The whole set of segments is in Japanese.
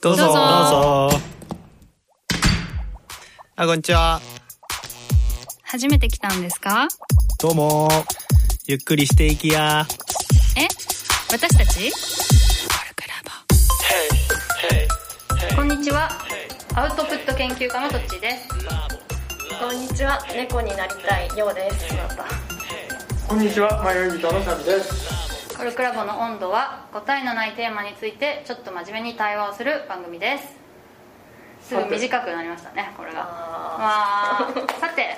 どうぞ。どうぞ。どうぞあこんにちは。初めて来たんですか？どうも。ゆっくりしていきや。え？私たち？こんにちは。アウトプット研究家のとっちーです。こんにちは。猫になりたいようです。こんにちは。迷い人のサビですコルクラボの温度は答えのないテーマについてちょっと真面目に対話をする番組です。すぐ短くなりましたねこれが。あわーさて。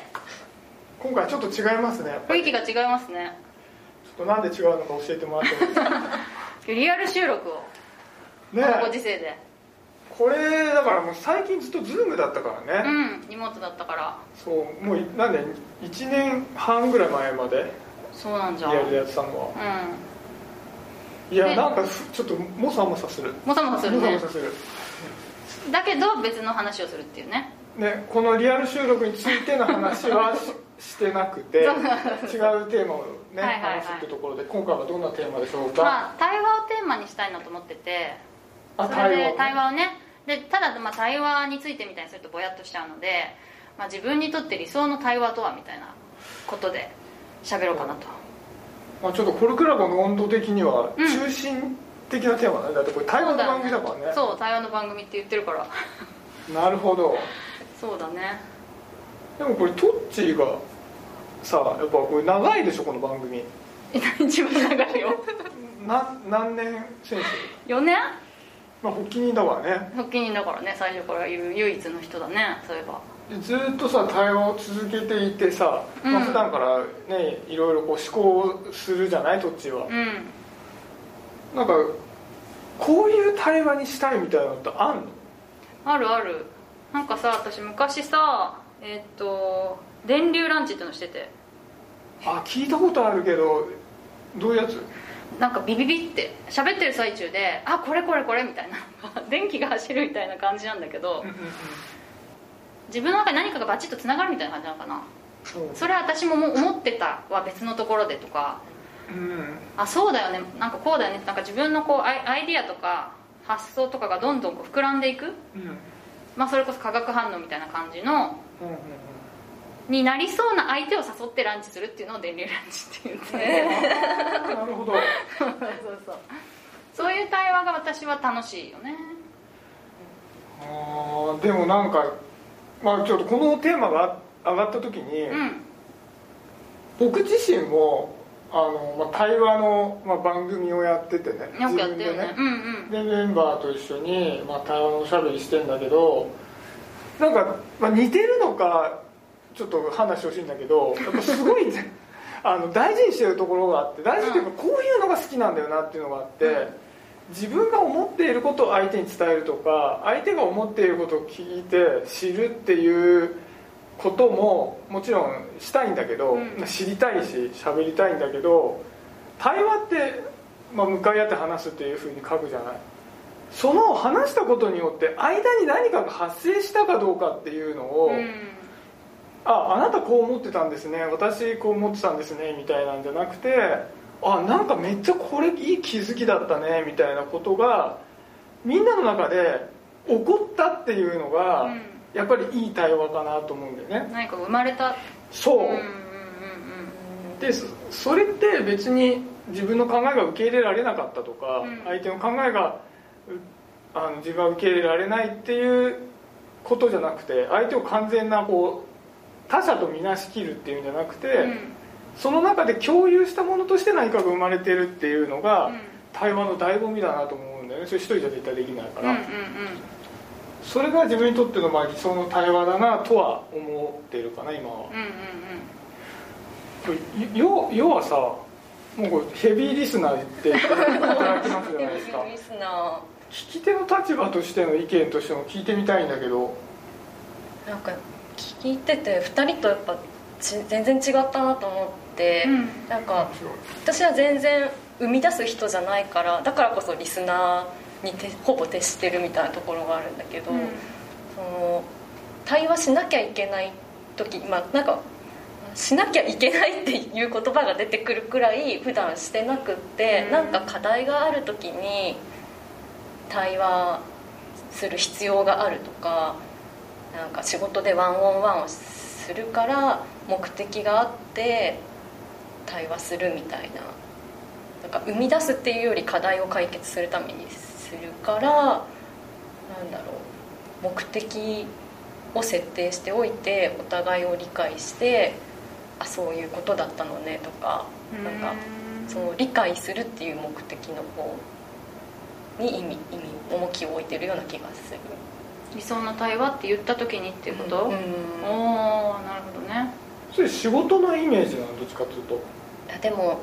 今回ちょっと違いますね雰囲気が違いますね。ちょっとなんで違うのか教えてもらってもいいですか？リアル収録を。こねのご時世で。これだからもう最近ずっとズームだったからうね、んリモートだったから。そうもういなんで1年半ぐらい前までそうなんじゃ。んリアルでやってたのは。うん。ねいやなんかふちょっともさもさする。もさもさするね。もさもさする。だけど別の話をするっていうね。ねこのリアル収録についての話はし してなくて違うテーマをねはい話すってところで今回はどんなテーマでしょうか、まあ対話をテーマにしたいなと思ってて。あそれで対話をね。でただまあ対話についてみたいにするとぼやっとしちゃうので、まあ、自分にとって理想の対話とはみたいなことで喋ろうかなとまあ、ちょっとコルクラボの温度的にはうん。中心的なテーマだね。だってこれ対話の番組だからね。そう対話の番組って言ってるから。なるほど。そうだね。でもこれトッチーがさやっぱこれ長いでしょこの番組。一番長いよ。な何年選手4年？まあ発起人だからね。発起人だからね最初からいる唯一の人だねそういえば。でずっとさ対話を続けていてさ、まあ、うん普段からねいろいろこう思考するじゃない？トッチーは。うん。なんかこういう対話にしたいみたいなのってあんの？あるある。なんかさ私昔さえーっと電流ランチってのしてて。あ聞いたことあるけどどういうやつ？なんかビビビって喋ってる最中であこれこれこれみたいな。電気が走るみたいな感じなんだけど自分の中に何かがバチッとつながるみたいな感じなのかな？それは私ももう思ってたは別のところでとか。うん。あそうだよね。なんかこうだよね。なんか自分のこうアイディアとか発想とかがどんどんこう膨らんでいく、うん。うんまあ、それこそ化学反応みたいな感じの。うんうんになりそうな相手を誘ってランチするっていうのを電流ランチって言って、うんなるほど。そうそう。そういう対話が私は楽しいよね。あーでもなんか、まあ、ちょっとこのテーマが上がった時に、うん。僕自身もあの、まあ、対話の、まあ、番組をやっててね自分でね。うんうん。でメンバーと一緒に、まあ、対話のおしゃべりしてんだけどなんか、まあ、似てるのかちょっと話してほしいんだけどやっぱすごいね あの大事にしてるところがあって大事っていうかこういうのが好きなんだよなっていうのがあって、うん自分が思っていることを相手に伝えるとか相手が思っていることを聞いて知るっていうことももちろんしたいんだけど、うん。知りたいし喋りたいんだけど対話って、まあ、向かい合って話すっていうふうに書くじゃない。その話したことによって間に何かが発生したかどうかっていうのを、うん。ああなたこう思ってたんですね私こう思ってたんですねみたいなんじゃなくてあなんかめっちゃこれいい気づきだったねみたいなことがみんなの中で起こったっていうのが、うん。やっぱりいい対話かなと思うんだよね。何か生まれた。そう、うんうんうんでそそれって別に自分の考えが受け入れられなかったとか、うん。相手の考えがうあの自分は受け入れられないっていうことじゃなくて相手を完全なこう他者とみなしきるっていうんじゃなくて、うんうんその中で共有したものとして何かが生まれてるっていうのが、うん。対話の醍醐味だなと思うんだよね。それ一人じゃ絶対できないから、それが自分にとってのまあ理想の対話だなとは思っているかな今は。要要はさもうヘビーリスナーっていただきますじゃないですか。リスナ聞き手の立場としての意見としても聞いてみたいんだけど。ーなんか聞いてて2人とやっぱち全然違ったなと思って、うん。なんか私は全然生み出す人じゃないからだからこそリスナーにてほぼ徹してるみたいなところがあるんだけど、うん。その対話しなきゃいけない時まあなんかしなきゃいけないっていう言葉が出てくるくらい普段してなくって、うん。なんか課題がある時に対話する必要があるとかなんか仕事でワンオンワンをするから目的があって対話するみたいな。なんか生み出すっていうより課題を解決するためにするからなんだろう。目的を設定しておいてお互いを理解してあそういうことだったのねとかなんかその理解するっていう目的の方に意味意味重きを置いてるような気がする。理想の対話って言った時にっていうこと、うん。おおなるほどねそれ仕事のイメージなのどっちかっていうと。いやでも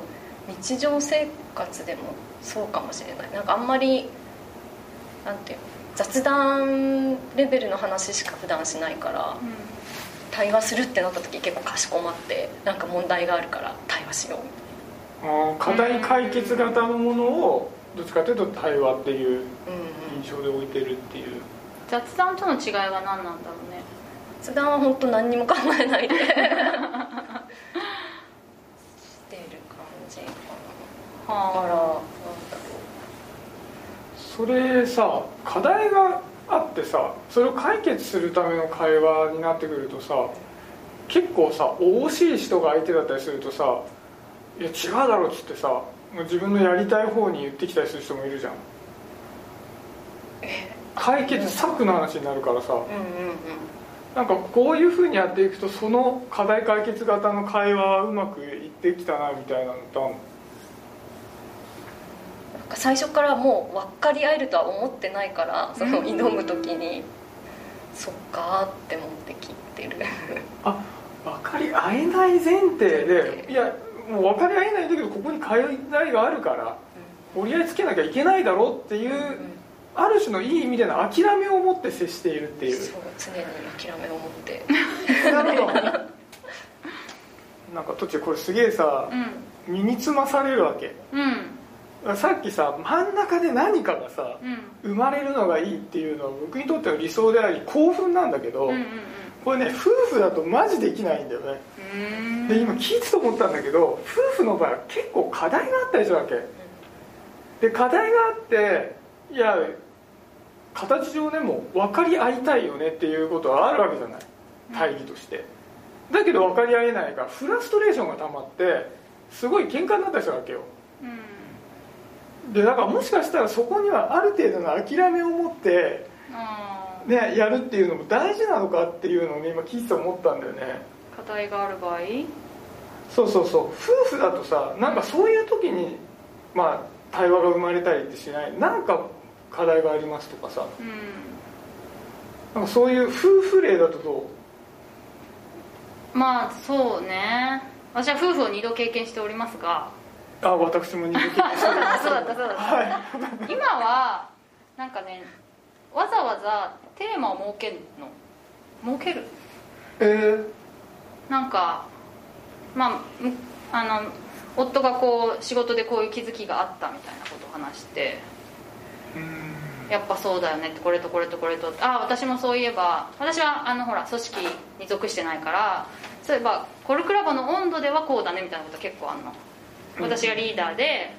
日常生活でもそうかもしれない。なんかあんまりなんていうの雑談レベルの話しか普段しないから対話するってなった時結構かしこまってなんか問題があるから対話しようみあー課題解決型のものをどっちかというと対話っていうたいな、うんうん、印象で置いてるっていう。雑談との違いは何なんだろうね雑談は本当何にも考えないで。してる感じかなだから。なんだろそれさ課題があってさそれを解決するための会話になってくるとさ結構さ惜しい人が相手だったりするとさ「いや違うだろ」っつってさもう自分のやりたい方に言ってきたりする人もいるじゃん。解決策の話になるからさ。ううんうんうんなんかこういうふうにやっていくとその課題解決型の会話はうまくいってきたなみたいなのってあんの？なんか最初からもう分かり合えるとは思ってないからその挑む時にそっかーって持ってきてる。あ分かり合えない前提でいやもう分かり合えないんだけどここに課題があるから折り合いつけなきゃいけないだろうっていう、うんある種のいい意味での諦めを持って接しているっていう。そう常に諦めを持って。なるほど。なんか途中これすげえさうん。身につまされるわけ。うん。さっきさ真ん中で何かがさうん。生まれるのがいいっていうのは僕にとっての理想であり興奮なんだけど、うんうんこれね夫婦だとマジできないんだよね。うん。で今聞いてて思ったんだけど夫婦の場合は結構課題があったりするわけ。で課題があっていや形上でも分かり合いたいよねっていうことはあるわけじゃない。大義として。だけど分かり合えないからフラストレーションが溜まってすごい喧嘩になったりするわけよ。うん。でだからもしかしたらそこにはある程度の諦めを持って、あー。ね、やるっていうのも大事なのかっていうのをね今聞いてて思ったんだよね。課題がある場合？そうそうそう。夫婦だとさなんかそういう時にまあ対話が生まれたりってしない？なんか課題がありますとかさ。うん。なんかそういう夫婦例だとどまあそうね。私は夫婦を2度経験しておりますが。うあ私も二度経験しております。そうだったそうだった。はい今はなんかねわざわざテーマを設けるの。設ける。えー、なんかまあむあの夫がこう仕事でこういう気づきがあったみたいなことを話して。うんやっぱそうだよね。ってこれとこれとこれと。あ私もそういえば私はあのほら組織に属してないからそういえばコルクラボの温度ではこうだねみたいなこと結構あんの。私がリーダーで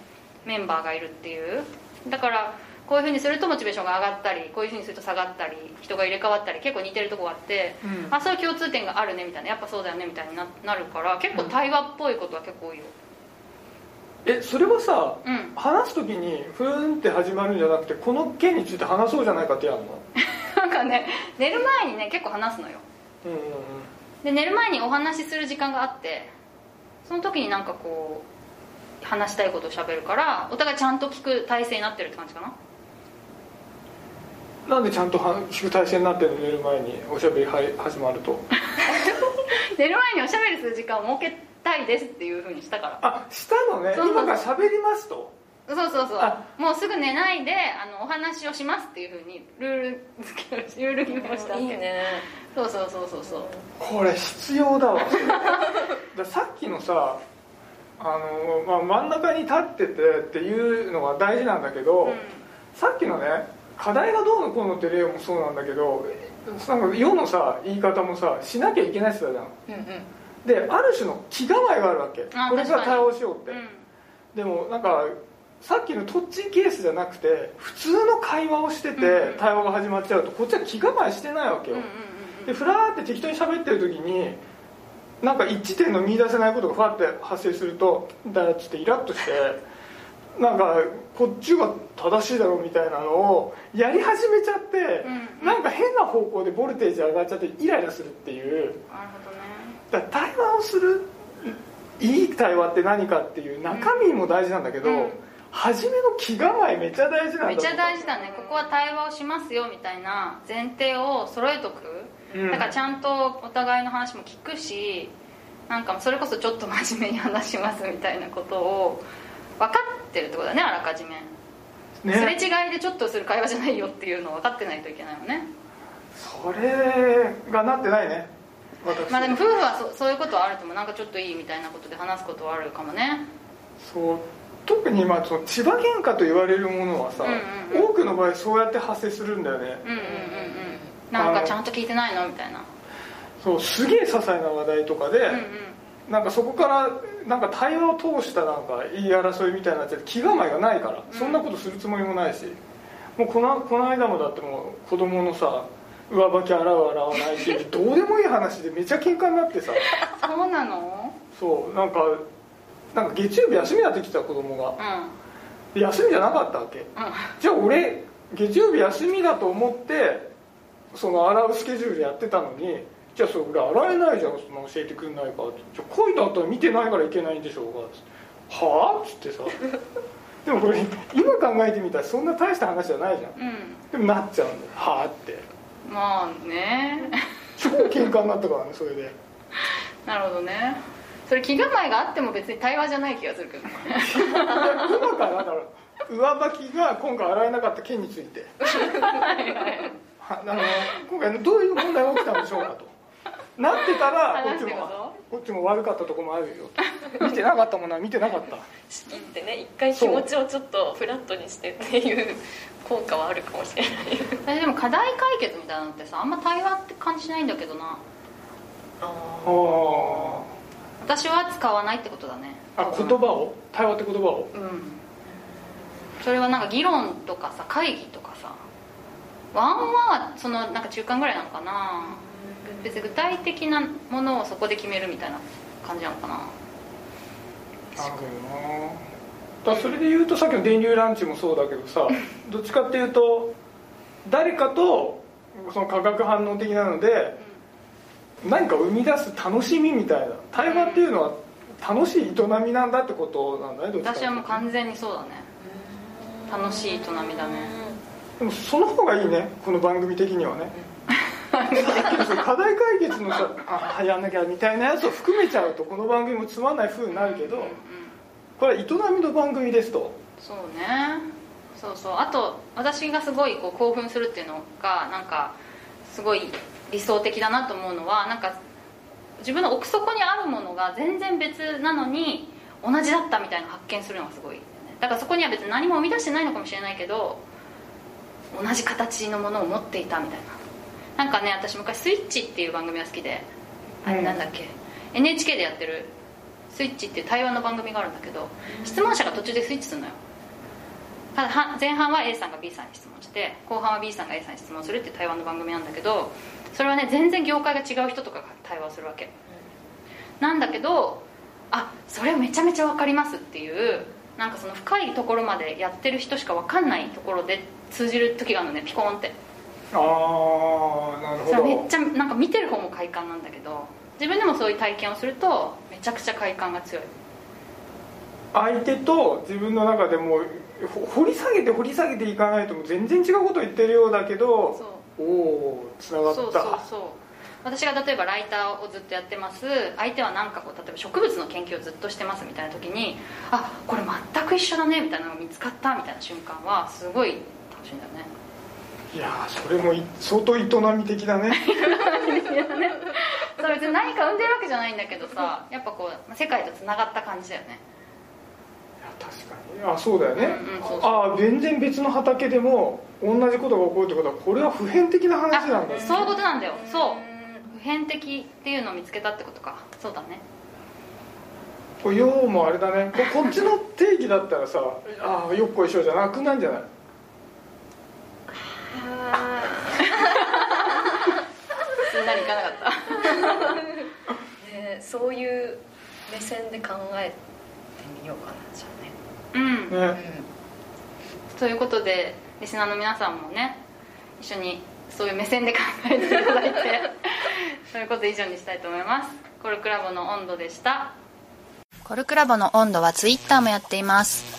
メンバーがいるっていう。だからこういうふうにするとモチベーションが上がったりこういうふうにすると下がったり人が入れ替わったり結構似てるとこがあって、うん。あそういう共通点があるねみたいなやっぱそうだよねみたいにななるから結構対話っぽいことは結構多いよえそれはさうん。話す時にふーんって始まるんじゃなくてこの件について話そうじゃないかってやるの？なんかね寝る前にね結構話すのよ。うんうんうん。で寝る前にお話しする時間があってその時になんかこう話したいことを喋るからお互いちゃんと聞く体制になってるって感じかな。なんでちゃんとは聞く体制になってるの？寝る前におしゃべりは始まると。寝る前におしゃべりする時間を設けたいですっていうふうにしたから。あしたのね。そうそうそう。今から喋りますと？そうそうそう。あ。もうすぐ寝ないであのお話をしますっていうふうにルール付けをルール決めをしたわけ。いいね。そうそうそうそうそう。これ必要だわ。ださっきのさあの、まあ、真ん中に立っててっていうのが大事なんだけど、うん。さっきのね課題がどうのこうのって例もそうなんだけどなんか世のさ言い方もさしなきゃいけない人だじゃん。うんうんである種の気構えがあるわけ。あこれから対応しようって、うん。でもなんかさっきのトッチケースじゃなくて普通の会話をしててん対話が始まっちゃうとこっちは気構えしてないわけよ、うんうんうんでふらーって適当に喋ってる時になんか一致点の見出せないことがファって発生するとだっつってイラッとしてなんかこっちが正しいだろうみたいなのをやり始めちゃって、うん。なんか変な方向でボルテージ上がっちゃってイライラするっていう。なるほどねだ対話をするいい対話って何かっていう中身も大事なんだけど、うん。初めの気構えめっちゃ大事なんだめっちゃ大事だね。ここは対話をしますよみたいな前提を揃えとく、うん。だからちゃんとお互いの話も聞くしなんかそれこそちょっと真面目に話しますみたいなことを分かってるってことだねあらかじめ、すれね違いでちょっとする会話じゃないよっていうのを分かってないといけないよね。それがなってないね。私まあでも夫婦はそそういうことはあると思うなんかちょっといいみたいなことで話すことはあるかもね。そう。特にまあその千葉喧嘩と言われるものはさ、うんうんうん。多くの場合そうやって発生するんだよね。うんうんうんうん。なんかちゃんと聞いてないのみたいな。そうすげえ些細な話題とかで、うんうん。なんかそこからなんか対話を通したなんか言い争いみたいになっちゃって気構えがないから、うん。そんなことするつもりもないしもうこのこの間もだってもう子供のさ上履き洗う洗わないっていうどうでもいい話でめちゃ喧嘩になってさ。そうなの？そうなんかなんか月曜日休みだってきた子供が。うん。で休みじゃなかったわけ。うん。じゃあ俺月曜日休みだと思ってその洗うスケジュールやってたのにじゃあそれ俺洗えないじゃんその教えてくんないかじゃあ書いてあったら見てないからいけないんでしょうがはあ？っつってさ。でもこれ今考えてみたらそんな大した話じゃないじゃん。うん。でもなっちゃうんだよ。はあ？ってまあね。超喧嘩になったからねそれで。なるほどね。それ気構えがあっても別に対話じゃない気がするけどね。今からだから上履きが今回洗えなかった件について。はあの今回どういう問題が起きたんでしょうかとなってたらこっちもこっちも悪かったとこもあるよ。見てなかったものは見てなかった。仕切ってね一回気持ちをちょっとフラットにしてっていう効果はあるかもしれない。私でも課題解決みたいなのってさあんま対話って感じしないんだけどな。ああー。私は使わないってことだね。あ言葉を？対話って言葉を？うん。それはなんか議論とかさ会議とかさ。ワンワンはそのなんか中間ぐらいなのかな別に具体的なものをそこで決めるみたいな感じなのかな。なるほどな。だからそれで言うとさっきの電流ランチもそうだけどさ どっちかっていうと誰かとその化学反応的なので何か生み出す楽しみみたいな。対話っていうのは楽しい営みなんだってことなんだねどっちかっていうと。私はもう完全にそうだね。楽しい営みだね。でもその方がいいねこの番組的にはね。そう課題解決のさあやんなきゃみたいなやつを含めちゃうとこの番組もつまんない風になるけどうんうん。これは営みの番組ですと。そうね。そうそう。あと私がすごいこう興奮するっていうのがなんかすごい理想的だなと思うのはなんか自分の奥底にあるものが全然別なのに同じだったみたいな発見するのがすごいよね。だからそこには別に何も生み出してないのかもしれないけど同じ形のものを持っていたみたいななんかね私昔「スイッチ」っていう番組が好きであれなんだっけ、NHK でやってる「スイッチ」っていう対話の番組があるんだけど質問者が途中でスイッチするのよ。ただは前半は A さんが B さんに質問して後半は B さんが A さんに質問するっていう対話の番組なんだけどそれはね全然業界が違う人とかが対話をするわけ。なんだけどあそれめちゃめちゃ分かりますっていうなんかその深いところまでやってる人しか分かんないところで通じる時があるのねピコーンってああなるほど。めっちゃなんか見てる方も快感なんだけど自分でもそういう体験をするとめちゃくちゃ快感が強い。相手と自分の中でもほ掘り下げて掘り下げていかないと全然違うこと言ってるようだけどおおつながった。そうそうそう。私が例えばライターをずっとやってます。相手は何かこう例えば植物の研究をずっとしてますみたいな時にあこれ全く一緒だねみたいなのが見つかったみたいな瞬間はすごい楽しいんだよねいやーそれもい相当営み的だね。そう別に何か生んでるわけじゃないんだけどさやっぱこう世界とつながった感じだよね。いや確かに。あそうだよね、ああ全然別の畑でも同じことが起こるってことはこれは普遍的な話なんだ。あそういうことなんだよ。そう。普遍的っていうのを見つけたってことか。そうだね。これようもあれだね。ここっちの定義だったらさああよっこいしょじゃなくなんじゃない？すんなりいかなかったね、そういう目線で考えてみようかなじゃうん。ねあね、ということでリスナーの皆さんもね一緒にそういう目線で考えていただいて そういうこと以上にしたいと思います。コルクラボの温度でした。コルクラボの温度はツイッターもやっています。